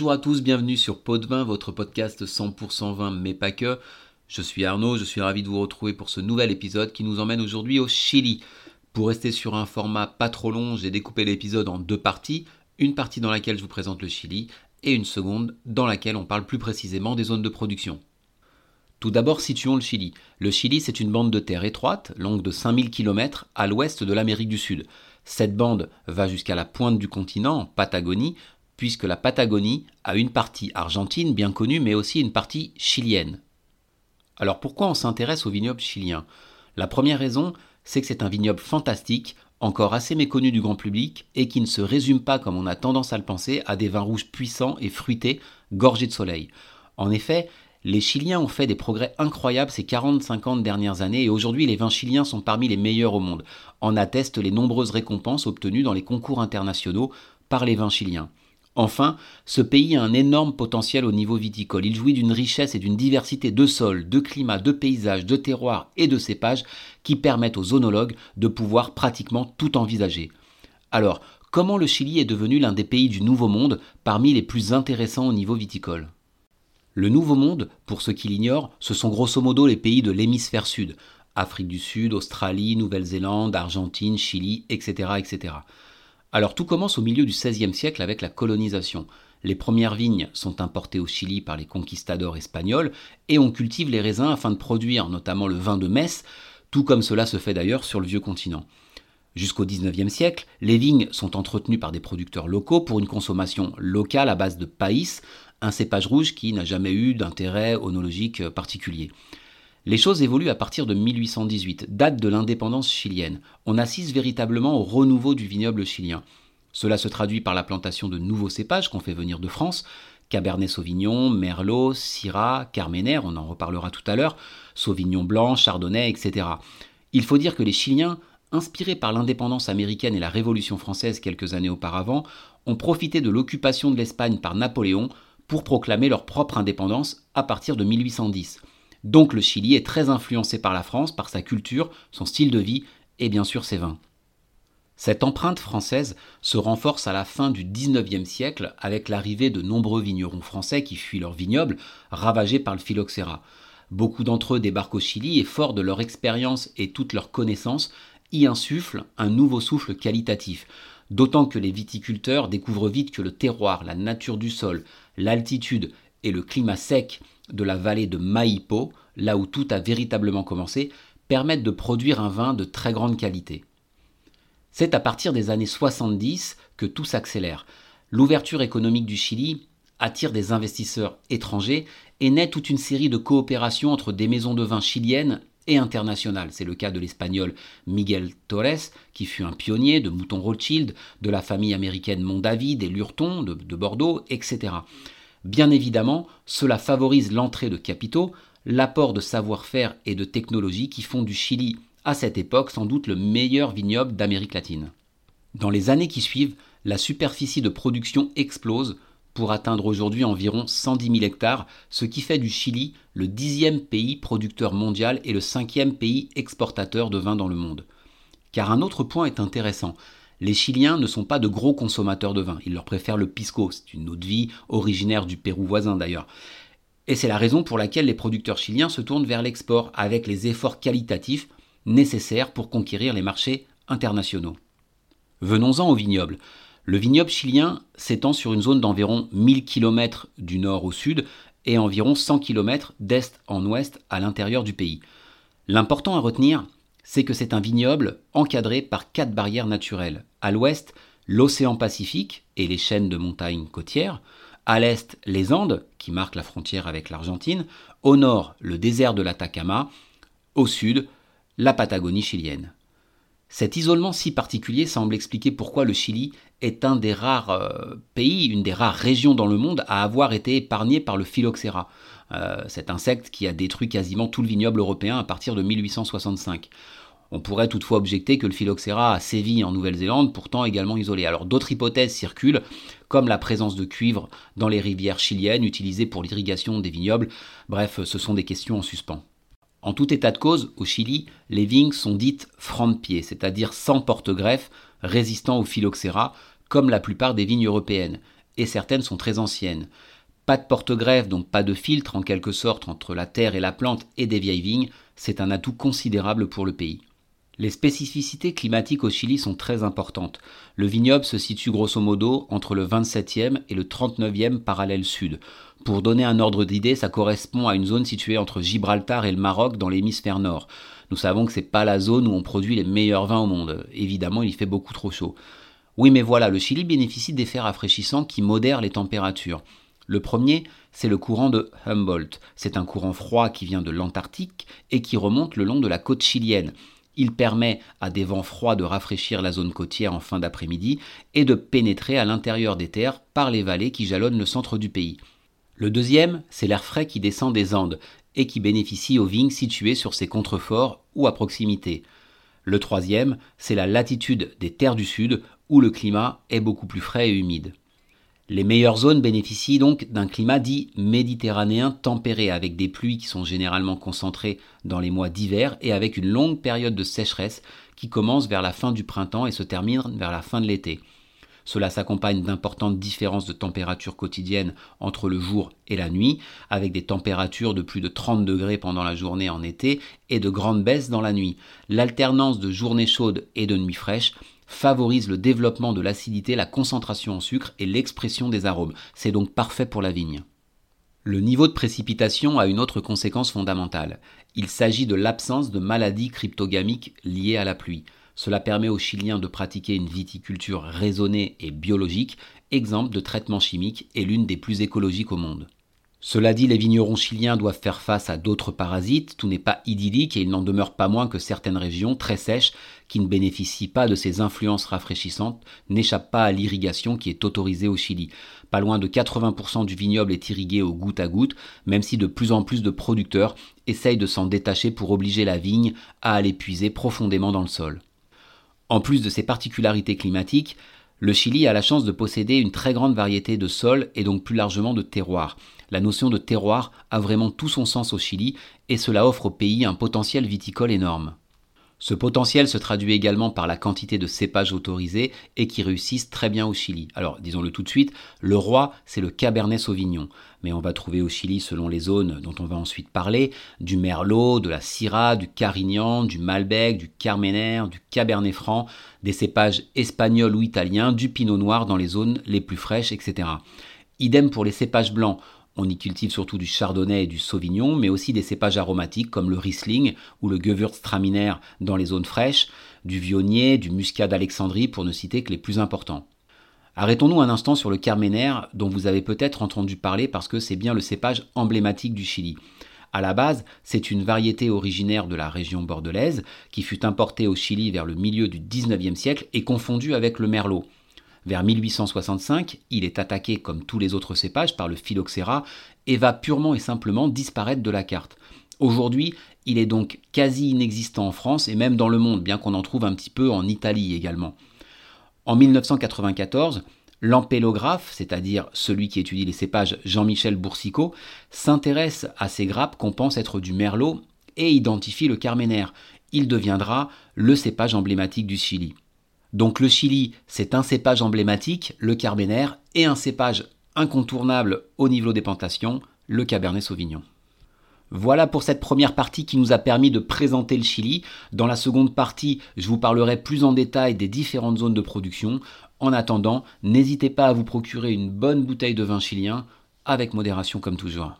Bonjour à tous, bienvenue sur Pot votre podcast 100% vin, mais pas que. Je suis Arnaud, je suis ravi de vous retrouver pour ce nouvel épisode qui nous emmène aujourd'hui au Chili. Pour rester sur un format pas trop long, j'ai découpé l'épisode en deux parties. Une partie dans laquelle je vous présente le Chili et une seconde dans laquelle on parle plus précisément des zones de production. Tout d'abord, situons le Chili. Le Chili, c'est une bande de terre étroite, longue de 5000 km, à l'ouest de l'Amérique du Sud. Cette bande va jusqu'à la pointe du continent, en Patagonie, puisque la Patagonie a une partie argentine bien connue, mais aussi une partie chilienne. Alors pourquoi on s'intéresse au vignoble chilien La première raison, c'est que c'est un vignoble fantastique, encore assez méconnu du grand public, et qui ne se résume pas, comme on a tendance à le penser, à des vins rouges puissants et fruités, gorgés de soleil. En effet, les Chiliens ont fait des progrès incroyables ces 40-50 dernières années et aujourd'hui les vins chiliens sont parmi les meilleurs au monde. En attestent les nombreuses récompenses obtenues dans les concours internationaux par les vins chiliens. Enfin, ce pays a un énorme potentiel au niveau viticole. Il jouit d'une richesse et d'une diversité de sols, de climats, de paysages, de terroirs et de cépages qui permettent aux onologues de pouvoir pratiquement tout envisager. Alors, comment le Chili est devenu l'un des pays du Nouveau Monde parmi les plus intéressants au niveau viticole? Le Nouveau Monde, pour ceux qui l'ignorent, ce sont grosso modo les pays de l'hémisphère sud. Afrique du Sud, Australie, Nouvelle-Zélande, Argentine, Chili, etc., etc. Alors tout commence au milieu du XVIe siècle avec la colonisation. Les premières vignes sont importées au Chili par les conquistadors espagnols et on cultive les raisins afin de produire notamment le vin de Metz, tout comme cela se fait d'ailleurs sur le vieux continent. Jusqu'au XIXe siècle, les vignes sont entretenues par des producteurs locaux pour une consommation locale à base de païs, un cépage rouge qui n'a jamais eu d'intérêt onologique particulier. Les choses évoluent à partir de 1818, date de l'indépendance chilienne. On assiste véritablement au renouveau du vignoble chilien. Cela se traduit par la plantation de nouveaux cépages qu'on fait venir de France, Cabernet Sauvignon, Merlot, Syrah, Carmener, on en reparlera tout à l'heure, Sauvignon blanc, Chardonnay, etc. Il faut dire que les Chiliens, inspirés par l'indépendance américaine et la Révolution française quelques années auparavant, ont profité de l'occupation de l'Espagne par Napoléon pour proclamer leur propre indépendance à partir de 1810. Donc le Chili est très influencé par la France, par sa culture, son style de vie et bien sûr ses vins. Cette empreinte française se renforce à la fin du XIXe siècle avec l'arrivée de nombreux vignerons français qui fuient leurs vignobles, ravagés par le phylloxéra. Beaucoup d'entre eux débarquent au Chili et, forts de leur expérience et toutes leurs connaissances, y insufflent un nouveau souffle qualitatif. D'autant que les viticulteurs découvrent vite que le terroir, la nature du sol, l'altitude et le climat sec de la vallée de Maipo, là où tout a véritablement commencé, permettent de produire un vin de très grande qualité. C'est à partir des années 70 que tout s'accélère. L'ouverture économique du Chili attire des investisseurs étrangers et naît toute une série de coopérations entre des maisons de vin chiliennes et internationales. C'est le cas de l'espagnol Miguel Torres, qui fut un pionnier de Mouton Rothschild, de la famille américaine Mondavi, des Lurton de Bordeaux, etc. Bien évidemment, cela favorise l'entrée de capitaux, l'apport de savoir-faire et de technologie qui font du Chili, à cette époque, sans doute le meilleur vignoble d'Amérique latine. Dans les années qui suivent, la superficie de production explose pour atteindre aujourd'hui environ 110 000 hectares, ce qui fait du Chili le dixième pays producteur mondial et le cinquième pays exportateur de vin dans le monde. Car un autre point est intéressant, les Chiliens ne sont pas de gros consommateurs de vin. Ils leur préfèrent le pisco, c'est une eau de vie originaire du Pérou voisin d'ailleurs. Et c'est la raison pour laquelle les producteurs chiliens se tournent vers l'export avec les efforts qualitatifs nécessaires pour conquérir les marchés internationaux. Venons-en au vignoble. Le vignoble chilien s'étend sur une zone d'environ 1000 km du nord au sud et environ 100 km d'est en ouest à l'intérieur du pays. L'important à retenir, c'est que c'est un vignoble encadré par quatre barrières naturelles. À l'ouest, l'océan Pacifique et les chaînes de montagnes côtières. À l'est, les Andes, qui marquent la frontière avec l'Argentine. Au nord, le désert de l'Atacama. Au sud, la Patagonie chilienne. Cet isolement si particulier semble expliquer pourquoi le Chili est un des rares euh, pays, une des rares régions dans le monde à avoir été épargné par le phylloxéra, euh, cet insecte qui a détruit quasiment tout le vignoble européen à partir de 1865. On pourrait toutefois objecter que le phylloxéra a sévi en Nouvelle-Zélande, pourtant également isolé. Alors d'autres hypothèses circulent, comme la présence de cuivre dans les rivières chiliennes utilisées pour l'irrigation des vignobles. Bref, ce sont des questions en suspens. En tout état de cause, au Chili, les vignes sont dites franc-pied, c'est-à-dire sans porte-greffe, résistant au phylloxéra, comme la plupart des vignes européennes. et certaines sont très anciennes. Pas de porte-greffe, donc pas de filtre en quelque sorte entre la terre et la plante et des vieilles vignes, c'est un atout considérable pour le pays. Les spécificités climatiques au Chili sont très importantes. Le vignoble se situe grosso modo entre le 27e et le 39e parallèle sud. Pour donner un ordre d'idée, ça correspond à une zone située entre Gibraltar et le Maroc dans l'hémisphère nord. Nous savons que c'est pas la zone où on produit les meilleurs vins au monde. Évidemment, il fait beaucoup trop chaud. Oui, mais voilà, le Chili bénéficie d'effets rafraîchissants qui modèrent les températures. Le premier, c'est le courant de Humboldt. C'est un courant froid qui vient de l'Antarctique et qui remonte le long de la côte chilienne. Il permet à des vents froids de rafraîchir la zone côtière en fin d'après-midi et de pénétrer à l'intérieur des terres par les vallées qui jalonnent le centre du pays. Le deuxième, c'est l'air frais qui descend des Andes et qui bénéficie aux vignes situées sur ces contreforts ou à proximité. Le troisième, c'est la latitude des terres du sud où le climat est beaucoup plus frais et humide. Les meilleures zones bénéficient donc d'un climat dit méditerranéen tempéré, avec des pluies qui sont généralement concentrées dans les mois d'hiver et avec une longue période de sécheresse qui commence vers la fin du printemps et se termine vers la fin de l'été. Cela s'accompagne d'importantes différences de température quotidienne entre le jour et la nuit, avec des températures de plus de 30 degrés pendant la journée en été et de grandes baisses dans la nuit. L'alternance de journées chaudes et de nuits fraîches favorise le développement de l'acidité, la concentration en sucre et l'expression des arômes. C'est donc parfait pour la vigne. Le niveau de précipitation a une autre conséquence fondamentale. Il s'agit de l'absence de maladies cryptogamiques liées à la pluie. Cela permet aux Chiliens de pratiquer une viticulture raisonnée et biologique, exemple de traitement chimique et l'une des plus écologiques au monde. Cela dit, les vignerons chiliens doivent faire face à d'autres parasites, tout n'est pas idyllique et il n'en demeure pas moins que certaines régions très sèches qui ne bénéficient pas de ces influences rafraîchissantes n'échappent pas à l'irrigation qui est autorisée au Chili. Pas loin de 80% du vignoble est irrigué au goutte à goutte, même si de plus en plus de producteurs essayent de s'en détacher pour obliger la vigne à aller puiser profondément dans le sol. En plus de ces particularités climatiques, le Chili a la chance de posséder une très grande variété de sols et donc plus largement de terroirs. La notion de terroir a vraiment tout son sens au Chili et cela offre au pays un potentiel viticole énorme. Ce potentiel se traduit également par la quantité de cépages autorisés et qui réussissent très bien au Chili. Alors, disons-le tout de suite, le roi, c'est le Cabernet Sauvignon. Mais on va trouver au Chili, selon les zones dont on va ensuite parler, du Merlot, de la Syrah, du Carignan, du Malbec, du Carmener, du Cabernet Franc, des cépages espagnols ou italiens, du Pinot Noir dans les zones les plus fraîches, etc. Idem pour les cépages blancs. On y cultive surtout du chardonnay et du sauvignon, mais aussi des cépages aromatiques comme le Riesling ou le Gewürztraminer dans les zones fraîches, du vionnier, du muscat d'Alexandrie pour ne citer que les plus importants. Arrêtons-nous un instant sur le Carmener dont vous avez peut-être entendu parler parce que c'est bien le cépage emblématique du Chili. À la base, c'est une variété originaire de la région bordelaise qui fut importée au Chili vers le milieu du 19e siècle et confondue avec le merlot. Vers 1865, il est attaqué comme tous les autres cépages par le phylloxéra et va purement et simplement disparaître de la carte. Aujourd'hui, il est donc quasi inexistant en France et même dans le monde, bien qu'on en trouve un petit peu en Italie également. En 1994, L'ampélographe, c'est-à-dire celui qui étudie les cépages Jean-Michel Boursicot, s'intéresse à ces grappes qu'on pense être du merlot et identifie le carméner. Il deviendra le cépage emblématique du Chili. Donc le Chili, c'est un cépage emblématique, le Carmener, et un cépage incontournable au niveau des plantations, le Cabernet Sauvignon. Voilà pour cette première partie qui nous a permis de présenter le Chili. Dans la seconde partie, je vous parlerai plus en détail des différentes zones de production. En attendant, n'hésitez pas à vous procurer une bonne bouteille de vin chilien, avec modération comme toujours.